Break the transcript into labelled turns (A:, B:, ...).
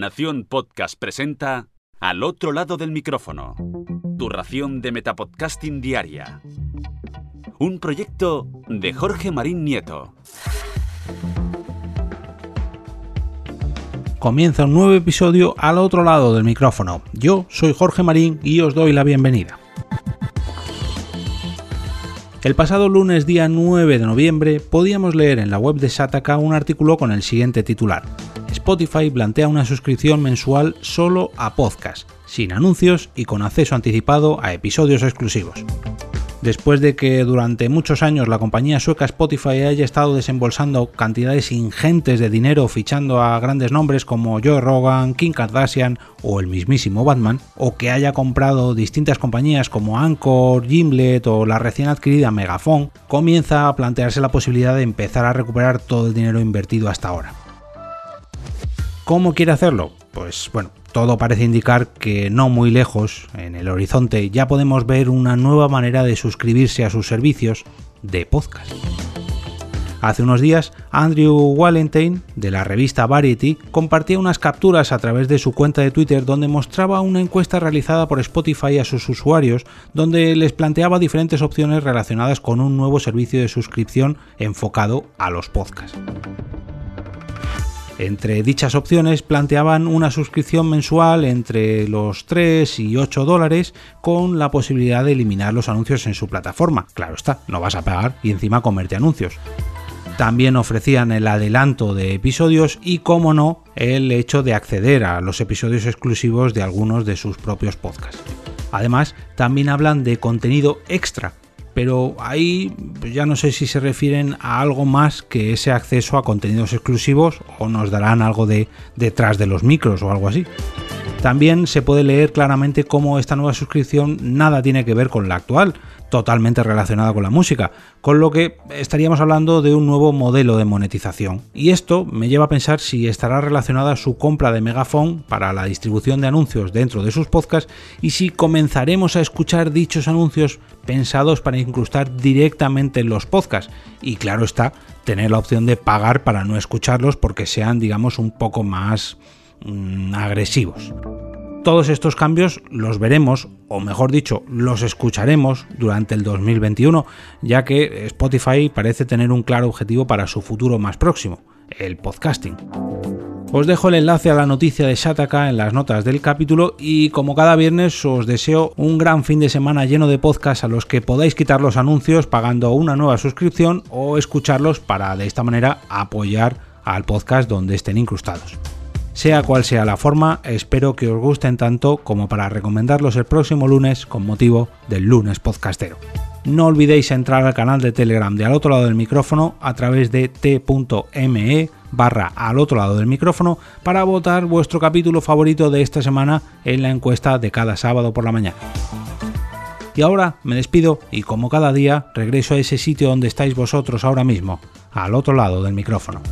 A: Nación Podcast presenta Al otro lado del micrófono. Tu ración de Metapodcasting Diaria. Un proyecto de Jorge Marín Nieto.
B: Comienza un nuevo episodio al otro lado del micrófono. Yo soy Jorge Marín y os doy la bienvenida. El pasado lunes día 9 de noviembre podíamos leer en la web de Sataka un artículo con el siguiente titular. Spotify plantea una suscripción mensual solo a podcast, sin anuncios y con acceso anticipado a episodios exclusivos después de que durante muchos años la compañía sueca Spotify haya estado desembolsando cantidades ingentes de dinero fichando a grandes nombres como Joe Rogan, Kim Kardashian o el mismísimo Batman, o que haya comprado distintas compañías como Anchor, Gimlet o la recién adquirida Megafon, comienza a plantearse la posibilidad de empezar a recuperar todo el dinero invertido hasta ahora. ¿Cómo quiere hacerlo? Pues bueno, todo parece indicar que no muy lejos, en el horizonte, ya podemos ver una nueva manera de suscribirse a sus servicios de podcast. Hace unos días, Andrew Wallenstein, de la revista Variety, compartía unas capturas a través de su cuenta de Twitter donde mostraba una encuesta realizada por Spotify a sus usuarios, donde les planteaba diferentes opciones relacionadas con un nuevo servicio de suscripción enfocado a los podcasts. Entre dichas opciones planteaban una suscripción mensual entre los 3 y 8 dólares con la posibilidad de eliminar los anuncios en su plataforma. Claro está, no vas a pagar y encima comerte anuncios. También ofrecían el adelanto de episodios y, como no, el hecho de acceder a los episodios exclusivos de algunos de sus propios podcasts. Además, también hablan de contenido extra, pero ahí pues ya no sé si se refieren a algo más que ese acceso a contenidos exclusivos o nos darán algo de detrás de los micros o algo así. También se puede leer claramente cómo esta nueva suscripción nada tiene que ver con la actual, totalmente relacionada con la música, con lo que estaríamos hablando de un nuevo modelo de monetización. Y esto me lleva a pensar si estará relacionada su compra de Megafon para la distribución de anuncios dentro de sus podcasts y si comenzaremos a escuchar dichos anuncios pensados para incrustar directamente en los podcasts. Y claro está, tener la opción de pagar para no escucharlos porque sean, digamos, un poco más mm, agresivos. Todos estos cambios los veremos, o mejor dicho, los escucharemos durante el 2021, ya que Spotify parece tener un claro objetivo para su futuro más próximo, el podcasting. Os dejo el enlace a la noticia de Shataka en las notas del capítulo y como cada viernes os deseo un gran fin de semana lleno de podcasts a los que podáis quitar los anuncios pagando una nueva suscripción o escucharlos para de esta manera apoyar al podcast donde estén incrustados. Sea cual sea la forma, espero que os gusten tanto como para recomendarlos el próximo lunes con motivo del lunes podcastero. No olvidéis entrar al canal de Telegram de al otro lado del micrófono a través de t.me barra al otro lado del micrófono para votar vuestro capítulo favorito de esta semana en la encuesta de cada sábado por la mañana. Y ahora me despido y como cada día regreso a ese sitio donde estáis vosotros ahora mismo, al otro lado del micrófono.